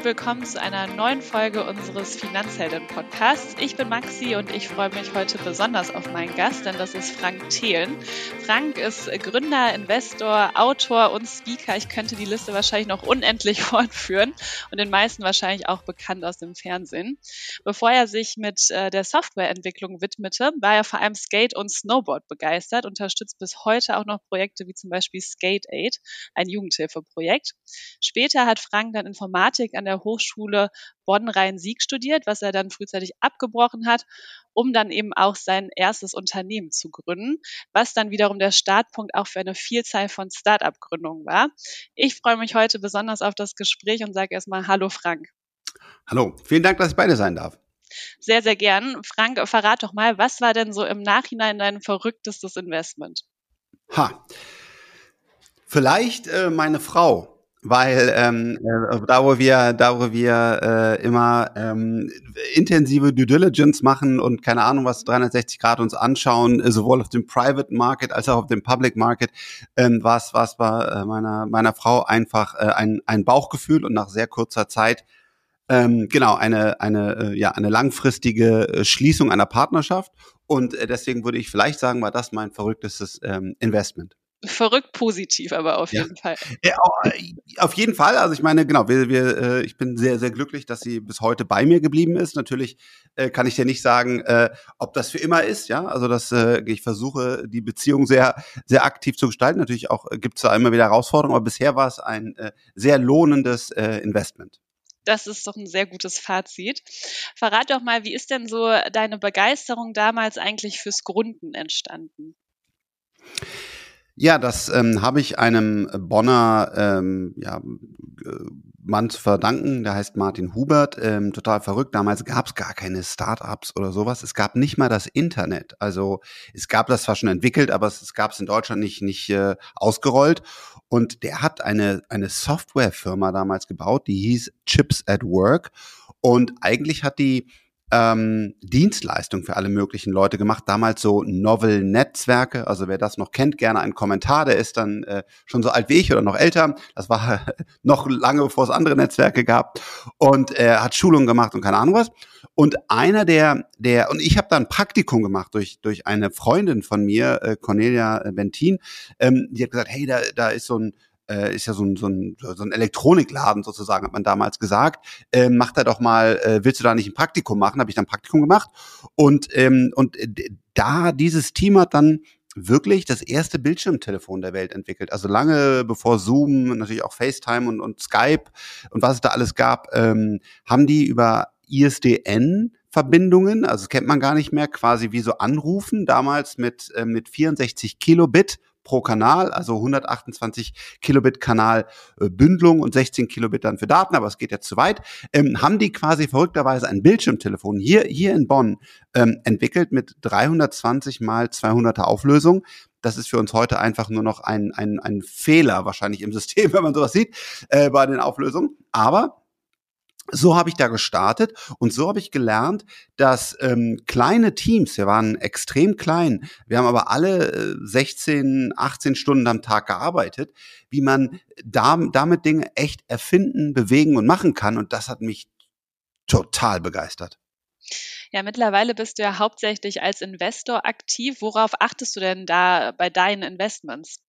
und willkommen zu einer neuen Folge unseres Finanzhelden-Podcasts. Ich bin Maxi und ich freue mich heute besonders auf meinen Gast, denn das ist Frank Thelen. Frank ist Gründer, Investor, Autor und Speaker. Ich könnte die Liste wahrscheinlich noch unendlich fortführen und den meisten wahrscheinlich auch bekannt aus dem Fernsehen. Bevor er sich mit äh, der Softwareentwicklung widmete, war er vor allem Skate und Snowboard begeistert, unterstützt bis heute auch noch Projekte wie zum Beispiel Skate Aid, ein Jugendhilfeprojekt. Später hat Frank dann Informatik an der Hochschule Bonn-Rhein-Sieg studiert, was er dann frühzeitig abgebrochen hat, um dann eben auch sein erstes Unternehmen zu gründen, was dann wiederum der Startpunkt auch für eine Vielzahl von Start-up-Gründungen war. Ich freue mich heute besonders auf das Gespräch und sage erstmal Hallo Frank. Hallo, vielen Dank, dass ich beide sein darf. Sehr, sehr gern. Frank, verrat doch mal, was war denn so im Nachhinein dein verrücktestes Investment? Ha. Vielleicht äh, meine Frau weil ähm, äh, da wo wir da wo wir äh, immer ähm, intensive Due Diligence machen und keine Ahnung was 360 Grad uns anschauen äh, sowohl auf dem Private Market als auch auf dem Public Market ähm, war es was bei äh, meiner meiner Frau einfach äh, ein ein Bauchgefühl und nach sehr kurzer Zeit ähm, genau eine eine äh, ja eine langfristige Schließung einer Partnerschaft. Und äh, deswegen würde ich vielleicht sagen war das mein verrücktestes ähm, Investment verrückt positiv, aber auf jeden ja. Fall. Ja, äh, auf jeden Fall. Also ich meine, genau, wir, wir, äh, ich bin sehr, sehr glücklich, dass sie bis heute bei mir geblieben ist. Natürlich äh, kann ich dir nicht sagen, äh, ob das für immer ist. Ja, also das, äh, ich versuche die Beziehung sehr, sehr aktiv zu gestalten. Natürlich auch äh, gibt es da immer wieder Herausforderungen, aber bisher war es ein äh, sehr lohnendes äh, Investment. Das ist doch ein sehr gutes Fazit. Verrat doch mal, wie ist denn so deine Begeisterung damals eigentlich fürs Gründen entstanden? Ja, das ähm, habe ich einem Bonner ähm, ja, Mann zu verdanken, der heißt Martin Hubert, ähm, total verrückt. Damals gab es gar keine Startups oder sowas. Es gab nicht mal das Internet. Also es gab das zwar schon entwickelt, aber es, es gab es in Deutschland nicht, nicht äh, ausgerollt. Und der hat eine, eine Softwarefirma damals gebaut, die hieß Chips at Work. Und eigentlich hat die ähm, Dienstleistung für alle möglichen Leute gemacht. Damals so Novel-Netzwerke. Also wer das noch kennt, gerne einen Kommentar. Der ist dann äh, schon so alt wie ich oder noch älter. Das war noch lange, bevor es andere Netzwerke gab. Und er hat Schulungen gemacht und keine Ahnung was. Und einer der, der und ich habe da ein Praktikum gemacht durch durch eine Freundin von mir, äh, Cornelia Bentin. Ähm, die hat gesagt, hey, da da ist so ein äh, ist ja so ein, so, ein, so ein Elektronikladen sozusagen, hat man damals gesagt. Äh, mach da doch mal, äh, willst du da nicht ein Praktikum machen? Habe ich dann Praktikum gemacht. Und, ähm, und da dieses Team hat dann wirklich das erste Bildschirmtelefon der Welt entwickelt. Also lange bevor Zoom, natürlich auch FaceTime und, und Skype und was es da alles gab, ähm, haben die über ISDN Verbindungen, also kennt man gar nicht mehr, quasi wie so Anrufen, damals mit, äh, mit 64 Kilobit pro Kanal, also 128 Kilobit Kanal äh, Bündelung und 16 Kilobit dann für Daten, aber es geht jetzt zu weit, ähm, haben die quasi verrückterweise ein Bildschirmtelefon hier, hier in Bonn ähm, entwickelt mit 320 mal 200er Auflösung. Das ist für uns heute einfach nur noch ein, ein, ein Fehler wahrscheinlich im System, wenn man sowas sieht äh, bei den Auflösungen. Aber so habe ich da gestartet und so habe ich gelernt, dass ähm, kleine Teams, wir waren extrem klein, wir haben aber alle äh, 16, 18 Stunden am Tag gearbeitet, wie man da, damit Dinge echt erfinden, bewegen und machen kann. Und das hat mich total begeistert. Ja, mittlerweile bist du ja hauptsächlich als Investor aktiv. Worauf achtest du denn da bei deinen Investments?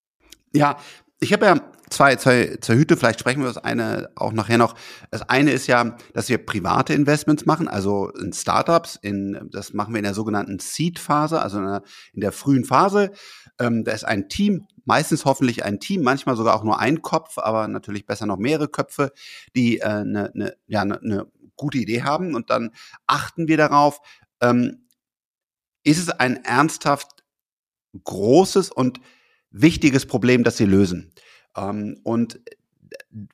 Ja, ich habe ja zwei, zwei, zwei Hüte, vielleicht sprechen wir das eine auch nachher noch. Das eine ist ja, dass wir private Investments machen, also in Startups, in, das machen wir in der sogenannten Seed-Phase, also in der, in der, frühen Phase. Ähm, da ist ein Team, meistens hoffentlich ein Team, manchmal sogar auch nur ein Kopf, aber natürlich besser noch mehrere Köpfe, die äh, ne, ne, ja, eine ne gute Idee haben und dann achten wir darauf, ähm, ist es ein ernsthaft großes und wichtiges Problem, das sie lösen. Ähm, und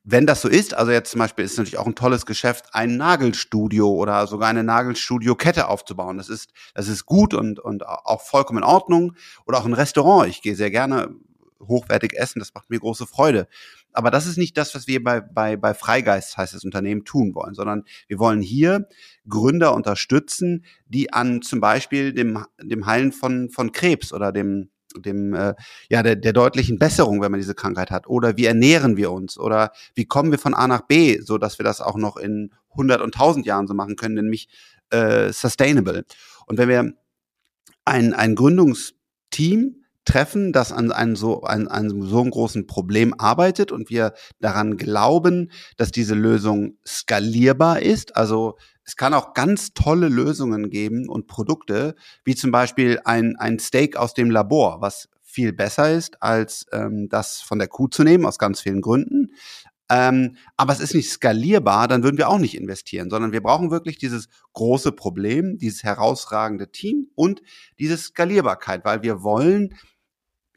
wenn das so ist, also jetzt zum Beispiel ist natürlich auch ein tolles Geschäft, ein Nagelstudio oder sogar eine Nagelstudio-Kette aufzubauen. Das ist, das ist gut und, und auch vollkommen in Ordnung. Oder auch ein Restaurant. Ich gehe sehr gerne hochwertig essen. Das macht mir große Freude. Aber das ist nicht das, was wir bei, bei, bei Freigeist, heißt das Unternehmen, tun wollen, sondern wir wollen hier Gründer unterstützen, die an zum Beispiel dem, dem Heilen von, von Krebs oder dem dem äh, ja der, der deutlichen Besserung, wenn man diese Krankheit hat? Oder wie ernähren wir uns? Oder wie kommen wir von A nach B, so dass wir das auch noch in 100 und 1000 Jahren so machen können, nämlich äh, sustainable. Und wenn wir ein, ein Gründungsteam treffen, das an einem so, an, einem so einem großen Problem arbeitet und wir daran glauben, dass diese Lösung skalierbar ist. Also es kann auch ganz tolle Lösungen geben und Produkte, wie zum Beispiel ein, ein Steak aus dem Labor, was viel besser ist, als ähm, das von der Kuh zu nehmen, aus ganz vielen Gründen. Ähm, aber es ist nicht skalierbar, dann würden wir auch nicht investieren, sondern wir brauchen wirklich dieses große Problem, dieses herausragende Team und diese Skalierbarkeit, weil wir wollen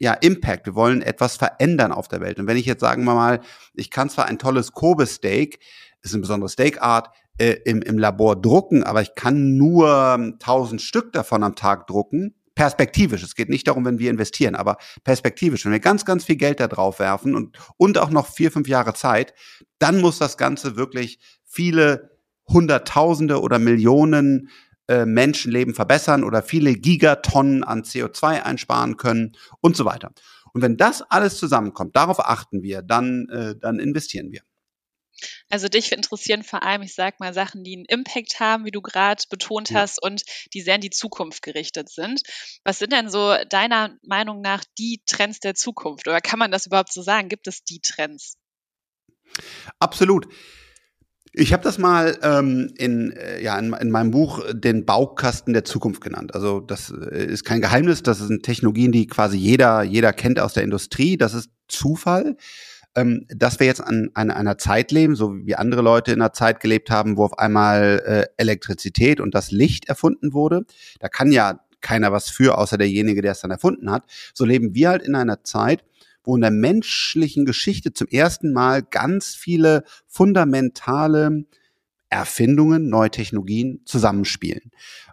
ja, Impact. Wir wollen etwas verändern auf der Welt. Und wenn ich jetzt sagen wir mal, ich kann zwar ein tolles Kobe-Steak, ist eine besondere Steakart, äh, im, im Labor drucken, aber ich kann nur 1000 Stück davon am Tag drucken, perspektivisch. Es geht nicht darum, wenn wir investieren, aber perspektivisch. Wenn wir ganz, ganz viel Geld da drauf werfen und, und auch noch vier, fünf Jahre Zeit, dann muss das Ganze wirklich viele Hunderttausende oder Millionen äh, Menschenleben verbessern oder viele Gigatonnen an CO2 einsparen können und so weiter. Und wenn das alles zusammenkommt, darauf achten wir, dann, äh, dann investieren wir. Also dich interessieren vor allem, ich sag mal, Sachen, die einen Impact haben, wie du gerade betont ja. hast, und die sehr in die Zukunft gerichtet sind. Was sind denn so deiner Meinung nach die Trends der Zukunft? Oder kann man das überhaupt so sagen? Gibt es die Trends? Absolut. Ich habe das mal ähm, in, äh, ja, in, in, meinem Buch den Baukasten der Zukunft genannt. Also das äh, ist kein Geheimnis, das sind Technologien, die quasi jeder, jeder kennt aus der Industrie. Das ist Zufall. Ähm, dass wir jetzt an, an einer Zeit leben, so wie andere Leute in einer Zeit gelebt haben, wo auf einmal äh, Elektrizität und das Licht erfunden wurde. Da kann ja keiner was für, außer derjenige, der es dann erfunden hat. So leben wir halt in einer Zeit, wo in der menschlichen Geschichte zum ersten Mal ganz viele fundamentale Erfindungen, neue Technologien zusammenspielen.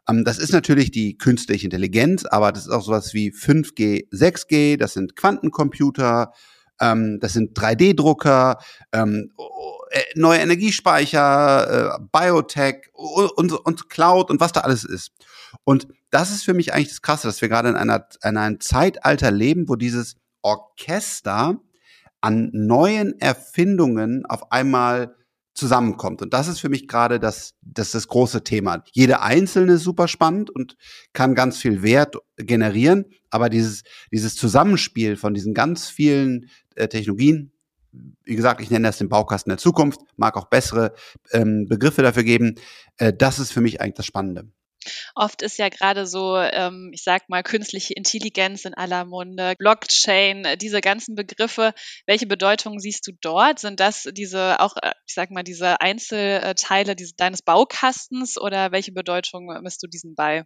Ähm, das ist natürlich die künstliche Intelligenz, aber das ist auch sowas wie 5G, 6G, das sind Quantencomputer, ähm, das sind 3D-Drucker, ähm, äh, neue Energiespeicher, äh, Biotech und, Cloud und was da alles ist. Und das ist für mich eigentlich das Krasse, dass wir gerade in einer, in einem Zeitalter leben, wo dieses Orchester an neuen Erfindungen auf einmal zusammenkommt. Und das ist für mich gerade das, das, das große Thema. Jede einzelne ist super spannend und kann ganz viel Wert generieren, aber dieses, dieses Zusammenspiel von diesen ganz vielen äh, Technologien, wie gesagt, ich nenne das den Baukasten der Zukunft, mag auch bessere ähm, Begriffe dafür geben, äh, das ist für mich eigentlich das Spannende. Oft ist ja gerade so, ähm, ich sag mal, künstliche Intelligenz in aller Munde, Blockchain, äh, diese ganzen Begriffe. Welche Bedeutung siehst du dort? Sind das diese auch, äh, ich sag mal, diese Einzelteile diese, deines Baukastens oder welche Bedeutung misst du diesen bei?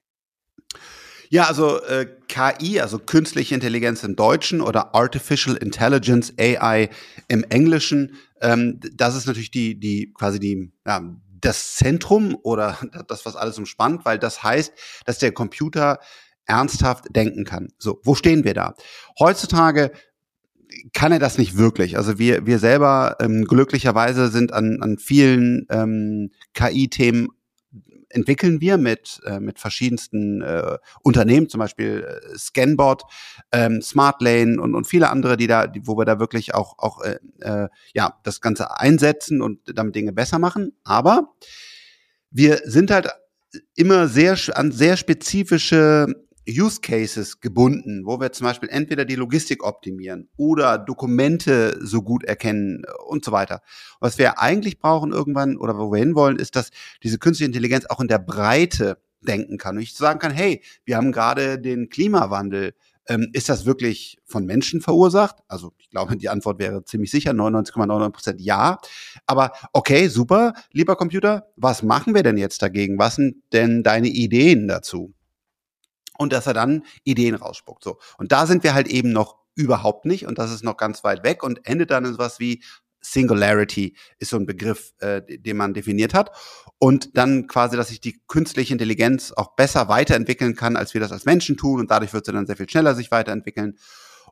Ja, also äh, KI, also künstliche Intelligenz im Deutschen oder Artificial Intelligence AI im Englischen, ähm, das ist natürlich die, die quasi die, ja, das Zentrum oder das, was alles umspannt, weil das heißt, dass der Computer ernsthaft denken kann. So, wo stehen wir da? Heutzutage kann er das nicht wirklich. Also wir, wir selber ähm, glücklicherweise sind an, an vielen ähm, KI-Themen entwickeln wir mit, äh, mit verschiedensten äh, Unternehmen, zum Beispiel äh, Scanbot, ähm, Smartlane und, und viele andere, die da, die, wo wir da wirklich auch, auch äh, äh, ja, das Ganze einsetzen und damit Dinge besser machen. Aber wir sind halt immer sehr an sehr spezifische Use Cases gebunden, wo wir zum Beispiel entweder die Logistik optimieren oder Dokumente so gut erkennen und so weiter. Was wir eigentlich brauchen irgendwann oder wo wir hinwollen, ist, dass diese künstliche Intelligenz auch in der Breite denken kann. Und ich sagen kann, hey, wir haben gerade den Klimawandel. Ähm, ist das wirklich von Menschen verursacht? Also ich glaube, die Antwort wäre ziemlich sicher 99,99 Prozent ja. Aber okay, super, lieber Computer, was machen wir denn jetzt dagegen? Was sind denn deine Ideen dazu? Und dass er dann Ideen rausspuckt. So. Und da sind wir halt eben noch überhaupt nicht und das ist noch ganz weit weg und endet dann in sowas wie Singularity ist so ein Begriff, äh, den man definiert hat. Und dann quasi, dass sich die künstliche Intelligenz auch besser weiterentwickeln kann, als wir das als Menschen tun. Und dadurch wird sie dann sehr viel schneller sich weiterentwickeln.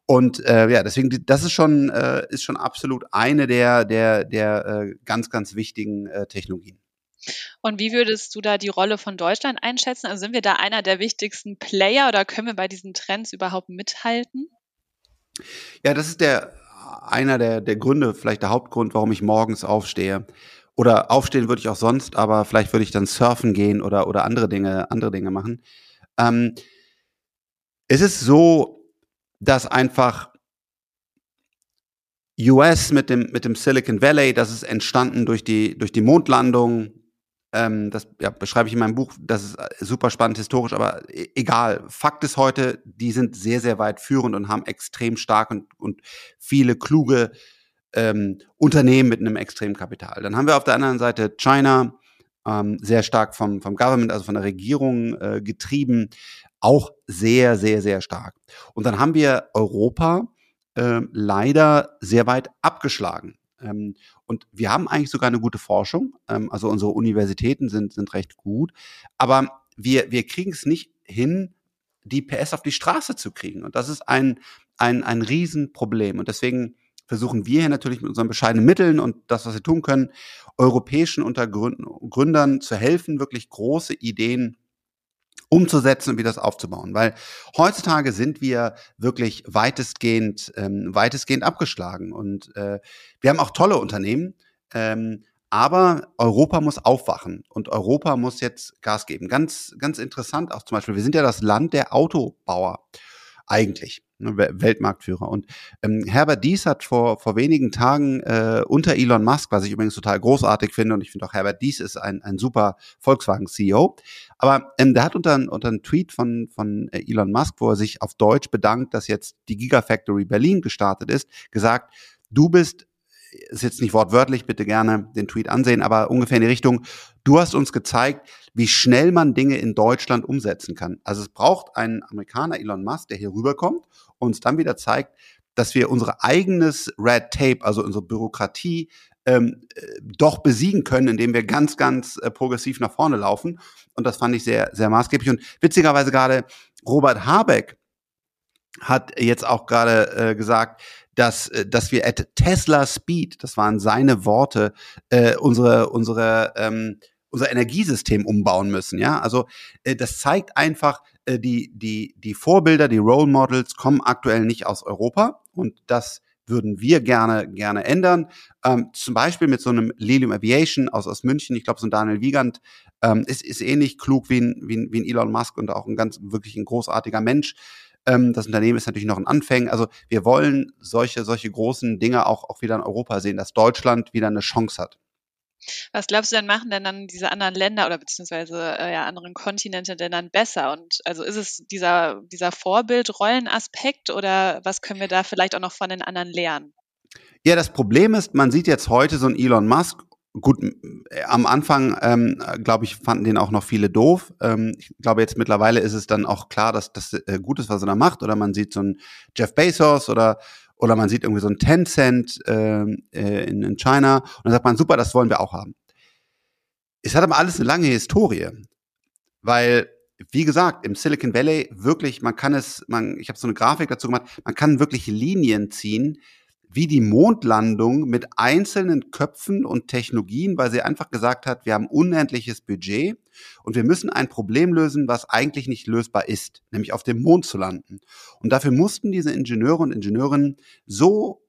Und äh, ja, deswegen, das ist schon, äh, ist schon absolut eine der, der, der äh, ganz, ganz wichtigen äh, Technologien. Und wie würdest du da die Rolle von Deutschland einschätzen? Also sind wir da einer der wichtigsten Player oder können wir bei diesen Trends überhaupt mithalten? Ja, das ist der einer der, der Gründe, vielleicht der Hauptgrund, warum ich morgens aufstehe. Oder aufstehen würde ich auch sonst, aber vielleicht würde ich dann surfen gehen oder, oder andere Dinge, andere Dinge machen. Ähm, es ist so, dass einfach US mit dem, mit dem Silicon Valley, das ist entstanden durch die, durch die Mondlandung. Ähm, das ja, beschreibe ich in meinem Buch. Das ist äh, super spannend historisch, aber e, egal. Fakt ist heute, die sind sehr, sehr weit führend und haben extrem stark und, und viele kluge ähm, Unternehmen mit einem extremen Kapital. Dann haben wir auf der anderen Seite China, ähm, sehr stark vom, vom Government, also von der Regierung äh, getrieben, auch sehr, sehr, sehr stark. Und dann haben wir Europa, äh, leider sehr weit abgeschlagen. Ähm, und wir haben eigentlich sogar eine gute Forschung. Ähm, also unsere Universitäten sind, sind recht gut. Aber wir, wir kriegen es nicht hin, die PS auf die Straße zu kriegen. Und das ist ein, ein, ein Riesenproblem. Und deswegen versuchen wir hier natürlich mit unseren bescheidenen Mitteln und das, was wir tun können, europäischen Untergründern zu helfen, wirklich große Ideen umzusetzen und wieder das aufzubauen. Weil heutzutage sind wir wirklich weitestgehend, ähm, weitestgehend abgeschlagen. Und äh, wir haben auch tolle Unternehmen, ähm, aber Europa muss aufwachen und Europa muss jetzt Gas geben. Ganz, ganz interessant auch zum Beispiel, wir sind ja das Land der Autobauer eigentlich. Ne, Weltmarktführer. Und ähm, Herbert Dies hat vor, vor wenigen Tagen äh, unter Elon Musk, was ich übrigens total großartig finde, und ich finde auch Herbert Dies ist ein, ein super Volkswagen-CEO, aber ähm, der hat unter, unter einem Tweet von, von äh, Elon Musk, wo er sich auf Deutsch bedankt, dass jetzt die Gigafactory Berlin gestartet ist, gesagt, du bist ist jetzt nicht wortwörtlich, bitte gerne den Tweet ansehen, aber ungefähr in die Richtung, du hast uns gezeigt, wie schnell man Dinge in Deutschland umsetzen kann. Also es braucht einen Amerikaner, Elon Musk, der hier rüberkommt uns dann wieder zeigt, dass wir unser eigenes Red Tape, also unsere Bürokratie, ähm, äh, doch besiegen können, indem wir ganz, ganz äh, progressiv nach vorne laufen. Und das fand ich sehr, sehr maßgeblich. Und witzigerweise gerade Robert Habeck hat jetzt auch gerade äh, gesagt, dass, äh, dass wir at Tesla Speed, das waren seine Worte, äh, unsere, unsere, ähm, unser Energiesystem umbauen müssen. Ja, also äh, das zeigt einfach, äh, die, die, die Vorbilder, die Role Models kommen aktuell nicht aus Europa und das würden wir gerne, gerne ändern. Ähm, zum Beispiel mit so einem Lilium Aviation aus, aus München. Ich glaube, so ein Daniel Wiegand ähm, ist, ist ähnlich klug wie ein, wie, ein, wie ein Elon Musk und auch ein ganz, wirklich ein großartiger Mensch. Ähm, das Unternehmen ist natürlich noch ein Anfängen. Also wir wollen solche, solche großen Dinge auch, auch wieder in Europa sehen, dass Deutschland wieder eine Chance hat. Was glaubst du denn, machen denn dann diese anderen Länder oder beziehungsweise äh, ja, anderen Kontinente denn dann besser? Und also ist es dieser, dieser Vorbildrollenaspekt oder was können wir da vielleicht auch noch von den anderen lernen? Ja, das Problem ist, man sieht jetzt heute so einen Elon Musk gut, äh, am Anfang, ähm, glaube ich, fanden den auch noch viele doof. Ähm, ich glaube, jetzt mittlerweile ist es dann auch klar, dass das äh, gut ist, was er da macht. Oder man sieht so einen Jeff Bezos oder, oder man sieht irgendwie so einen Tencent ähm, äh, in, in China. Und dann sagt man, super, das wollen wir auch haben. Es hat aber alles eine lange Historie. Weil, wie gesagt, im Silicon Valley wirklich, man kann es, man, ich habe so eine Grafik dazu gemacht, man kann wirklich Linien ziehen, wie die Mondlandung mit einzelnen Köpfen und Technologien, weil sie einfach gesagt hat, wir haben unendliches Budget und wir müssen ein Problem lösen, was eigentlich nicht lösbar ist, nämlich auf dem Mond zu landen. Und dafür mussten diese Ingenieure und Ingenieurinnen so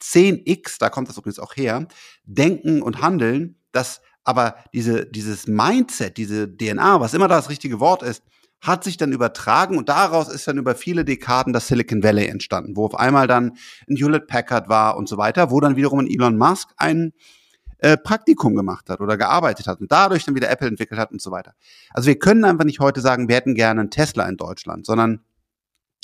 10x, da kommt das übrigens auch her, denken und handeln, dass aber diese, dieses Mindset, diese DNA, was immer das richtige Wort ist, hat sich dann übertragen und daraus ist dann über viele Dekaden das Silicon Valley entstanden, wo auf einmal dann ein Hewlett Packard war und so weiter, wo dann wiederum ein Elon Musk ein äh, Praktikum gemacht hat oder gearbeitet hat und dadurch dann wieder Apple entwickelt hat und so weiter. Also wir können einfach nicht heute sagen, wir hätten gerne einen Tesla in Deutschland, sondern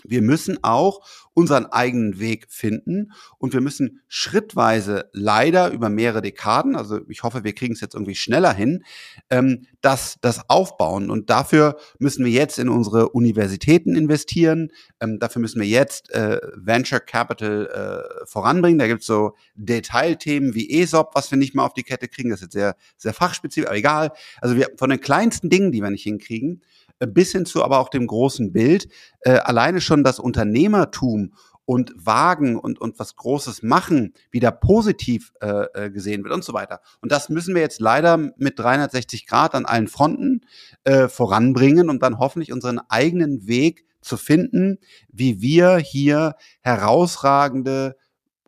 wir müssen auch unseren eigenen Weg finden und wir müssen schrittweise leider über mehrere Dekaden, also ich hoffe, wir kriegen es jetzt irgendwie schneller hin, ähm, das, das aufbauen. Und dafür müssen wir jetzt in unsere Universitäten investieren, ähm, dafür müssen wir jetzt äh, Venture Capital äh, voranbringen. Da gibt es so Detailthemen wie ESOP, was wir nicht mal auf die Kette kriegen, das ist jetzt sehr, sehr fachspezifisch, aber egal. Also wir von den kleinsten Dingen, die wir nicht hinkriegen, bis hin zu aber auch dem großen Bild, äh, alleine schon das Unternehmertum und wagen und, und was Großes machen wieder positiv äh, äh gesehen wird und so weiter. Und das müssen wir jetzt leider mit 360 Grad an allen Fronten äh, voranbringen, um dann hoffentlich unseren eigenen Weg zu finden, wie wir hier herausragende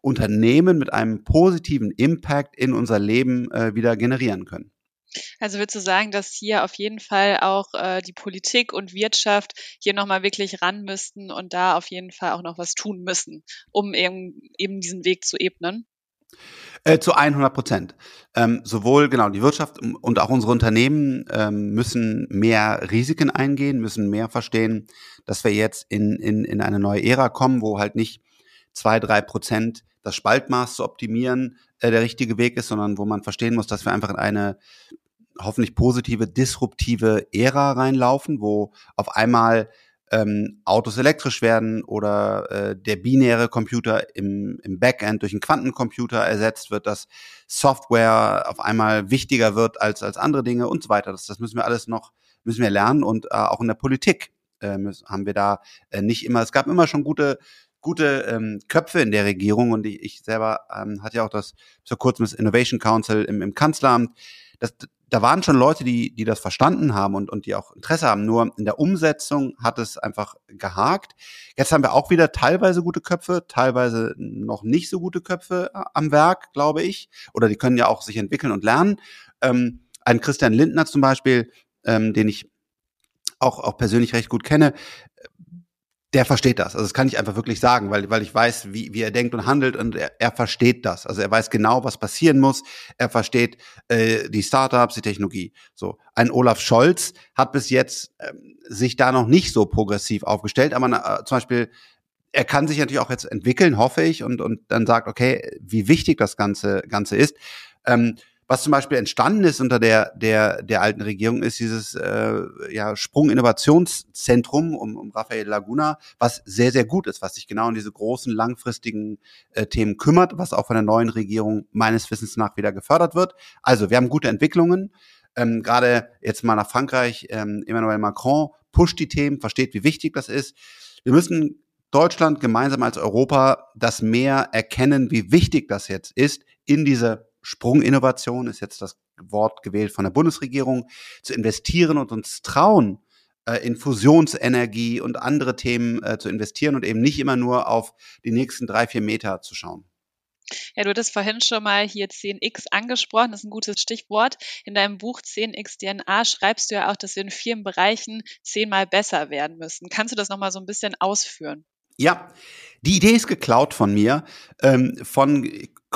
Unternehmen mit einem positiven Impact in unser Leben äh, wieder generieren können. Also würdest du sagen, dass hier auf jeden Fall auch äh, die Politik und Wirtschaft hier nochmal wirklich ran müssten und da auf jeden Fall auch noch was tun müssen, um eben, eben diesen Weg zu ebnen? Äh, zu 100 Prozent. Ähm, sowohl genau die Wirtschaft und auch unsere Unternehmen ähm, müssen mehr Risiken eingehen, müssen mehr verstehen, dass wir jetzt in, in, in eine neue Ära kommen, wo halt nicht zwei, drei Prozent das Spaltmaß zu optimieren äh, der richtige Weg ist, sondern wo man verstehen muss, dass wir einfach in eine hoffentlich positive, disruptive Ära reinlaufen, wo auf einmal ähm, Autos elektrisch werden oder äh, der binäre Computer im, im Backend durch einen Quantencomputer ersetzt wird, dass Software auf einmal wichtiger wird als, als andere Dinge und so weiter. Das, das müssen wir alles noch, müssen wir lernen und äh, auch in der Politik äh, haben wir da äh, nicht immer, es gab immer schon gute gute ähm, Köpfe in der Regierung und ich, ich selber ähm, hatte ja auch das vor kurzem das Innovation Council im, im Kanzleramt. Das, da waren schon Leute, die, die das verstanden haben und, und die auch Interesse haben. Nur in der Umsetzung hat es einfach gehakt. Jetzt haben wir auch wieder teilweise gute Köpfe, teilweise noch nicht so gute Köpfe äh, am Werk, glaube ich. Oder die können ja auch sich entwickeln und lernen. Ähm, ein Christian Lindner zum Beispiel, ähm, den ich auch, auch persönlich recht gut kenne, der versteht das. Also das kann ich einfach wirklich sagen, weil, weil ich weiß, wie, wie er denkt und handelt und er, er versteht das. Also er weiß genau, was passieren muss. Er versteht äh, die Startups, die Technologie. So ein Olaf Scholz hat bis jetzt ähm, sich da noch nicht so progressiv aufgestellt, aber äh, zum Beispiel er kann sich natürlich auch jetzt entwickeln, hoffe ich, und, und dann sagt, okay, wie wichtig das Ganze, Ganze ist. Ähm, was zum Beispiel entstanden ist unter der, der, der alten Regierung, ist dieses äh, ja, Sprung-Innovationszentrum um, um Rafael Laguna, was sehr, sehr gut ist, was sich genau um diese großen, langfristigen äh, Themen kümmert, was auch von der neuen Regierung meines Wissens nach wieder gefördert wird. Also wir haben gute Entwicklungen. Ähm, Gerade jetzt mal nach Frankreich, ähm, Emmanuel Macron pusht die Themen, versteht, wie wichtig das ist. Wir müssen Deutschland gemeinsam als Europa das mehr erkennen, wie wichtig das jetzt ist, in diese Sprunginnovation ist jetzt das Wort gewählt von der Bundesregierung, zu investieren und uns trauen, äh, in Fusionsenergie und andere Themen äh, zu investieren und eben nicht immer nur auf die nächsten drei, vier Meter zu schauen. Ja, du hattest vorhin schon mal hier 10x angesprochen, das ist ein gutes Stichwort. In deinem Buch 10x DNA schreibst du ja auch, dass wir in vielen Bereichen zehnmal besser werden müssen. Kannst du das nochmal so ein bisschen ausführen? Ja, die Idee ist geklaut von mir, ähm, von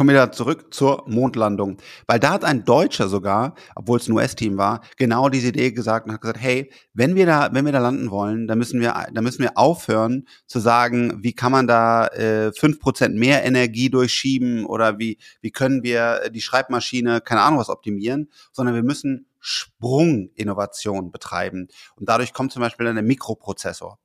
kommen wir da zurück zur Mondlandung. Weil da hat ein Deutscher sogar, obwohl es ein US-Team war, genau diese Idee gesagt und hat gesagt, hey, wenn wir da, wenn wir da landen wollen, dann müssen wir, dann müssen wir aufhören zu sagen, wie kann man da äh, fünf äh, Prozent mehr Energie durchschieben oder wie, wie können wir die Schreibmaschine, keine Ahnung was optimieren, sondern wir müssen Sprunginnovation betreiben. Und dadurch kommt zum Beispiel dann der Mikroprozessor.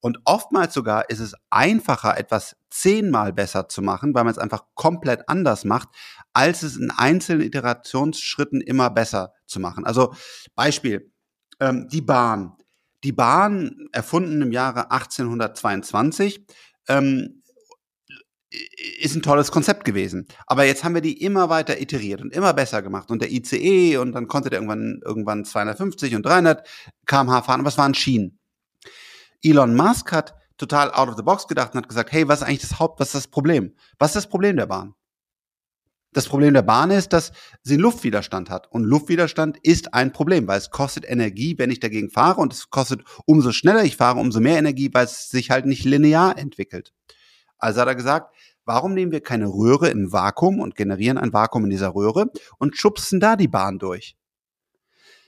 Und oftmals sogar ist es einfacher, etwas zehnmal besser zu machen, weil man es einfach komplett anders macht, als es in einzelnen Iterationsschritten immer besser zu machen. Also Beispiel, ähm, die Bahn. Die Bahn, erfunden im Jahre 1822, ähm, ist ein tolles Konzept gewesen. Aber jetzt haben wir die immer weiter iteriert und immer besser gemacht. Und der ICE und dann konnte der irgendwann, irgendwann 250 und 300 kmh fahren, aber es waren Schienen. Elon Musk hat total out of the box gedacht und hat gesagt, hey, was ist eigentlich das Haupt, was ist das Problem? Was ist das Problem der Bahn? Das Problem der Bahn ist, dass sie Luftwiderstand hat. Und Luftwiderstand ist ein Problem, weil es kostet Energie, wenn ich dagegen fahre. Und es kostet, umso schneller ich fahre, umso mehr Energie, weil es sich halt nicht linear entwickelt. Also hat er gesagt, warum nehmen wir keine Röhre im Vakuum und generieren ein Vakuum in dieser Röhre und schubsen da die Bahn durch?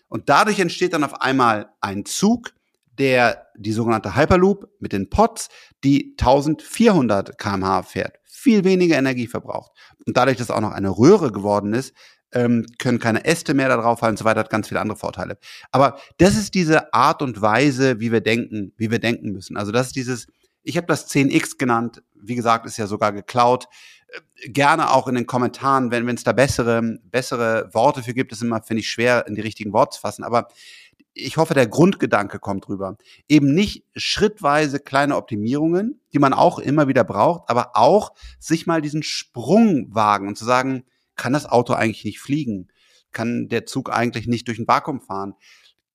Und dadurch entsteht dann auf einmal ein Zug, der die sogenannte Hyperloop mit den Pods, die 1400 kmh fährt, viel weniger Energie verbraucht. Und dadurch, dass auch noch eine Röhre geworden ist, ähm, können keine Äste mehr da drauf fallen und so weiter, hat ganz viele andere Vorteile. Aber das ist diese Art und Weise, wie wir denken, wie wir denken müssen. Also das ist dieses, ich habe das 10x genannt, wie gesagt, ist ja sogar geklaut. Äh, gerne auch in den Kommentaren, wenn es da bessere, bessere Worte für gibt, ist immer, finde ich, schwer, in die richtigen Worte zu fassen. Aber ich hoffe, der Grundgedanke kommt rüber. Eben nicht schrittweise kleine Optimierungen, die man auch immer wieder braucht, aber auch sich mal diesen Sprung wagen und zu sagen, kann das Auto eigentlich nicht fliegen? Kann der Zug eigentlich nicht durch ein Vakuum fahren?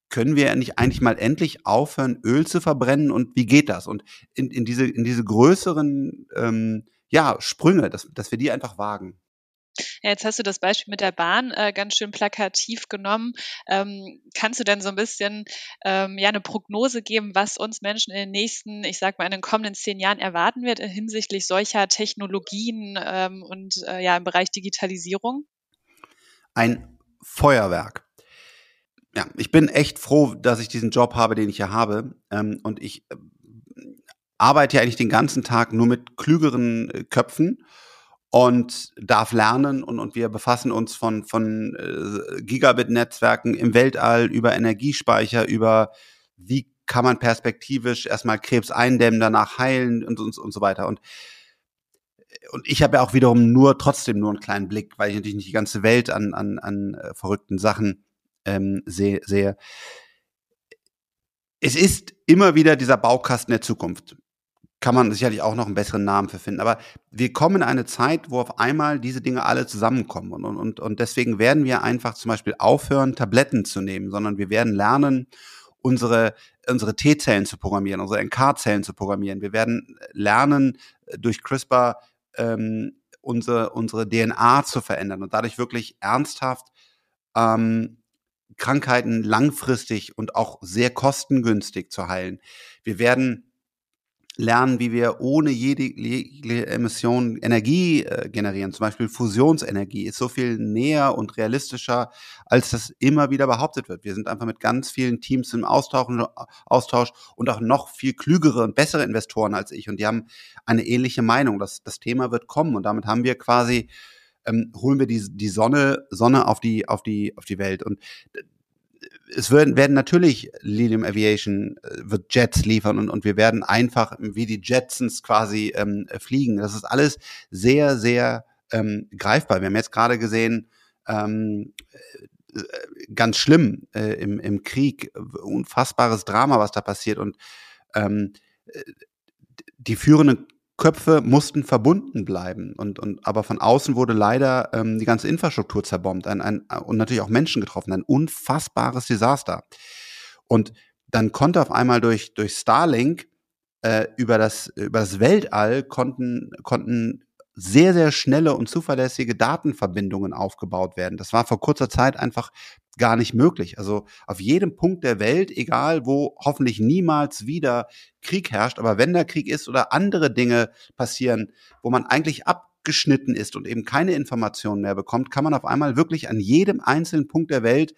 Können wir nicht eigentlich mal endlich aufhören, Öl zu verbrennen und wie geht das? Und in, in diese, in diese größeren ähm, ja, Sprünge, dass, dass wir die einfach wagen. Ja, jetzt hast du das Beispiel mit der Bahn äh, ganz schön plakativ genommen. Ähm, kannst du denn so ein bisschen ähm, ja eine Prognose geben, was uns Menschen in den nächsten, ich sag mal, in den kommenden zehn Jahren erwarten wird hinsichtlich solcher Technologien ähm, und äh, ja im Bereich Digitalisierung? Ein Feuerwerk. Ja, ich bin echt froh, dass ich diesen Job habe, den ich hier habe. Ähm, und ich äh, arbeite ja eigentlich den ganzen Tag nur mit klügeren äh, Köpfen und darf lernen und, und wir befassen uns von, von äh, Gigabit-Netzwerken im Weltall über Energiespeicher, über wie kann man perspektivisch erstmal Krebs eindämmen, danach heilen und, und, und so weiter. Und, und ich habe ja auch wiederum nur trotzdem nur einen kleinen Blick, weil ich natürlich nicht die ganze Welt an, an, an äh, verrückten Sachen ähm, sehe, sehe. Es ist immer wieder dieser Baukasten der Zukunft kann man sicherlich auch noch einen besseren Namen für finden. Aber wir kommen in eine Zeit, wo auf einmal diese Dinge alle zusammenkommen. Und, und, und deswegen werden wir einfach zum Beispiel aufhören, Tabletten zu nehmen, sondern wir werden lernen, unsere, unsere T-Zellen zu programmieren, unsere NK-Zellen zu programmieren. Wir werden lernen, durch CRISPR ähm, unsere, unsere DNA zu verändern und dadurch wirklich ernsthaft ähm, Krankheiten langfristig und auch sehr kostengünstig zu heilen. Wir werden lernen, wie wir ohne jede, jede Emission Energie äh, generieren. Zum Beispiel Fusionsenergie ist so viel näher und realistischer, als das immer wieder behauptet wird. Wir sind einfach mit ganz vielen Teams im Austausch, Austausch und auch noch viel klügere und bessere Investoren als ich. Und die haben eine ähnliche Meinung. Das, das Thema wird kommen. Und damit haben wir quasi ähm, holen wir die, die Sonne, Sonne auf die, auf die, auf die Welt. Und es werden, werden natürlich Lilium Aviation äh, wird Jets liefern und, und wir werden einfach wie die Jetsons quasi ähm, fliegen. Das ist alles sehr, sehr ähm, greifbar. Wir haben jetzt gerade gesehen, ähm, äh, ganz schlimm äh, im, im Krieg, unfassbares Drama, was da passiert und ähm, äh, die führenden Köpfe mussten verbunden bleiben. Und, und aber von außen wurde leider ähm, die ganze Infrastruktur zerbombt ein, ein, und natürlich auch Menschen getroffen. Ein unfassbares Desaster. Und dann konnte auf einmal durch, durch Starlink äh, über, das, über das Weltall konnten, konnten sehr, sehr schnelle und zuverlässige Datenverbindungen aufgebaut werden. Das war vor kurzer Zeit einfach gar nicht möglich. Also auf jedem Punkt der Welt, egal wo hoffentlich niemals wieder Krieg herrscht, aber wenn der Krieg ist oder andere Dinge passieren, wo man eigentlich abgeschnitten ist und eben keine Informationen mehr bekommt, kann man auf einmal wirklich an jedem einzelnen Punkt der Welt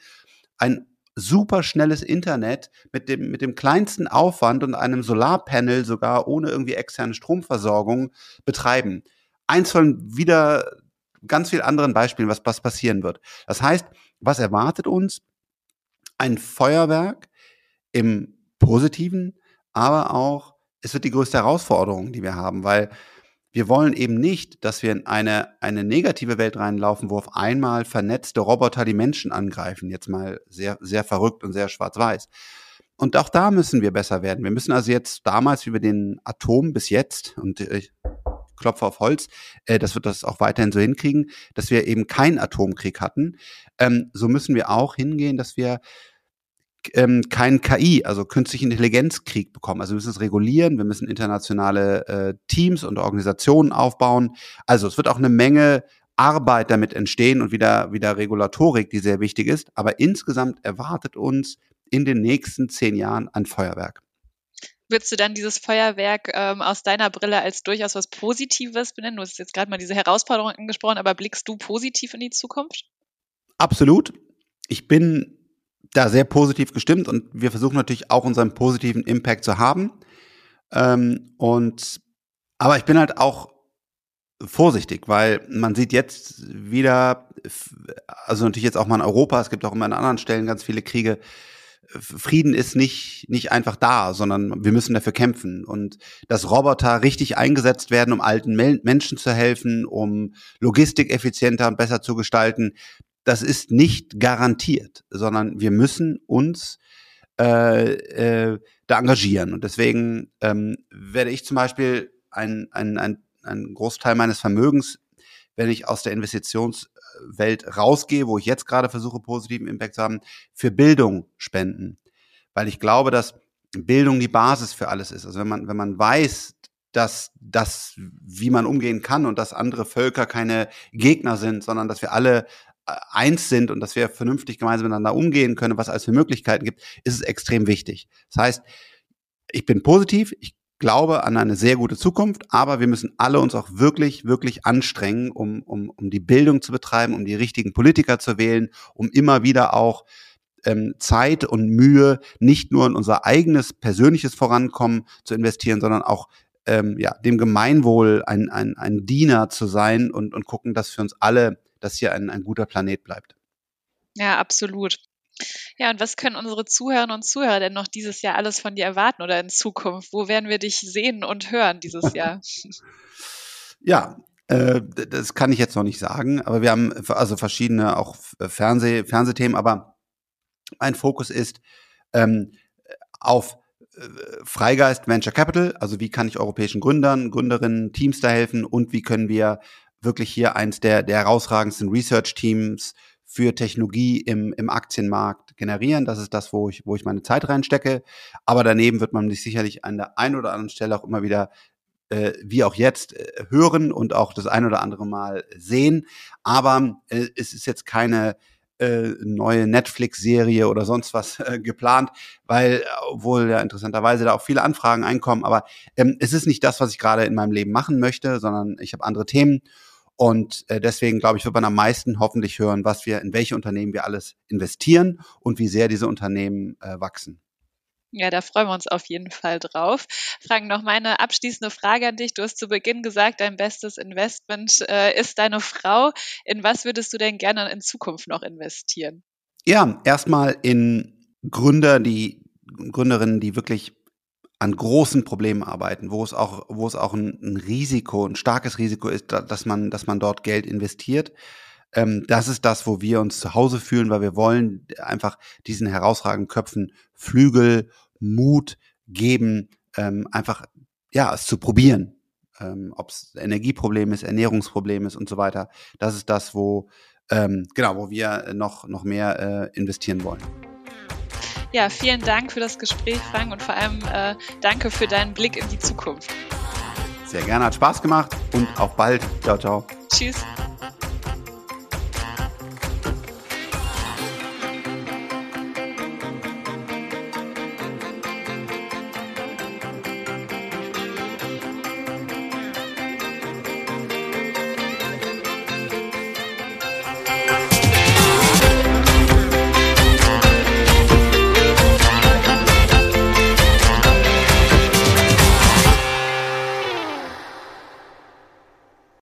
ein super schnelles Internet mit dem, mit dem kleinsten Aufwand und einem Solarpanel sogar ohne irgendwie externe Stromversorgung betreiben. Eins von wieder ganz vielen anderen Beispielen, was, was passieren wird. Das heißt, was erwartet uns? Ein Feuerwerk im Positiven, aber auch, es wird die größte Herausforderung, die wir haben, weil wir wollen eben nicht, dass wir in eine, eine negative Welt reinlaufen, wo auf einmal vernetzte Roboter die Menschen angreifen. Jetzt mal sehr, sehr verrückt und sehr schwarz-weiß. Und auch da müssen wir besser werden. Wir müssen also jetzt damals über den Atom bis jetzt, und ich Klopfer auf Holz, äh, das wird das auch weiterhin so hinkriegen, dass wir eben keinen Atomkrieg hatten. Ähm, so müssen wir auch hingehen, dass wir ähm, keinen KI, also künstlichen Intelligenzkrieg bekommen. Also wir müssen es regulieren, wir müssen internationale äh, Teams und Organisationen aufbauen. Also es wird auch eine Menge Arbeit damit entstehen und wieder, wieder Regulatorik, die sehr wichtig ist. Aber insgesamt erwartet uns in den nächsten zehn Jahren ein Feuerwerk. Würdest du dann dieses Feuerwerk ähm, aus deiner Brille als durchaus was Positives benennen? Du hast jetzt gerade mal diese Herausforderung angesprochen, aber blickst du positiv in die Zukunft? Absolut. Ich bin da sehr positiv gestimmt und wir versuchen natürlich auch unseren positiven Impact zu haben. Ähm, und aber ich bin halt auch vorsichtig, weil man sieht jetzt wieder, also natürlich jetzt auch mal in Europa, es gibt auch immer an anderen Stellen ganz viele Kriege, Frieden ist nicht, nicht einfach da, sondern wir müssen dafür kämpfen. Und dass Roboter richtig eingesetzt werden, um alten Menschen zu helfen, um Logistik effizienter und besser zu gestalten, das ist nicht garantiert, sondern wir müssen uns äh, äh, da engagieren. Und deswegen ähm, werde ich zum Beispiel ein, ein, ein, Großteil meines Vermögens, wenn ich aus der Investitionswelt rausgehe, wo ich jetzt gerade versuche, positiven Impact zu haben, für Bildung spenden. Weil ich glaube, dass Bildung die Basis für alles ist. Also wenn man, wenn man weiß, dass das, wie man umgehen kann und dass andere Völker keine Gegner sind, sondern dass wir alle äh, eins sind und dass wir vernünftig gemeinsam miteinander umgehen können, was es für Möglichkeiten gibt, ist es extrem wichtig. Das heißt, ich bin positiv, ich glaube an eine sehr gute Zukunft, aber wir müssen alle uns auch wirklich, wirklich anstrengen, um, um, um die Bildung zu betreiben, um die richtigen Politiker zu wählen, um immer wieder auch ähm, Zeit und Mühe nicht nur in unser eigenes persönliches Vorankommen zu investieren, sondern auch ähm, ja, dem Gemeinwohl ein, ein, ein Diener zu sein und, und gucken, dass für uns alle das hier ein, ein guter Planet bleibt. Ja, absolut. Ja, und was können unsere Zuhörerinnen und Zuhörer denn noch dieses Jahr alles von dir erwarten oder in Zukunft? Wo werden wir dich sehen und hören dieses Jahr? ja, äh, das kann ich jetzt noch nicht sagen, aber wir haben also verschiedene auch Fernseh, Fernsehthemen, aber mein Fokus ist ähm, auf äh, Freigeist Venture Capital, also wie kann ich europäischen Gründern, Gründerinnen, Teams da helfen und wie können wir wirklich hier eins der, der herausragendsten Research-Teams für Technologie im, im Aktienmarkt generieren. Das ist das, wo ich, wo ich meine Zeit reinstecke. Aber daneben wird man sich sicherlich an der einen oder anderen Stelle auch immer wieder äh, wie auch jetzt äh, hören und auch das ein oder andere Mal sehen. Aber äh, es ist jetzt keine äh, neue Netflix-Serie oder sonst was äh, geplant, weil, obwohl ja interessanterweise da auch viele Anfragen einkommen, aber ähm, es ist nicht das, was ich gerade in meinem Leben machen möchte, sondern ich habe andere Themen. Und äh, deswegen, glaube ich, wird man am meisten hoffentlich hören, was wir, in welche Unternehmen wir alles investieren und wie sehr diese Unternehmen äh, wachsen. Ja, da freuen wir uns auf jeden Fall drauf. Frank, noch meine abschließende Frage an dich. Du hast zu Beginn gesagt, dein bestes Investment äh, ist deine Frau. In was würdest du denn gerne in Zukunft noch investieren? Ja, erstmal in Gründer, die Gründerinnen, die wirklich an großen Problemen arbeiten, wo es auch, wo es auch ein, ein Risiko, ein starkes Risiko ist, dass man, dass man dort Geld investiert. Ähm, das ist das, wo wir uns zu Hause fühlen, weil wir wollen einfach diesen herausragenden Köpfen Flügel Mut geben, ähm, einfach ja es zu probieren. Ähm, Ob es Energieproblem ist, Ernährungsproblem ist und so weiter. Das ist das, wo ähm, genau, wo wir noch noch mehr äh, investieren wollen. Ja, vielen Dank für das Gespräch, Frank, und vor allem äh, danke für deinen Blick in die Zukunft. Sehr gerne, hat Spaß gemacht und auf bald. Ciao, ciao. Tschüss.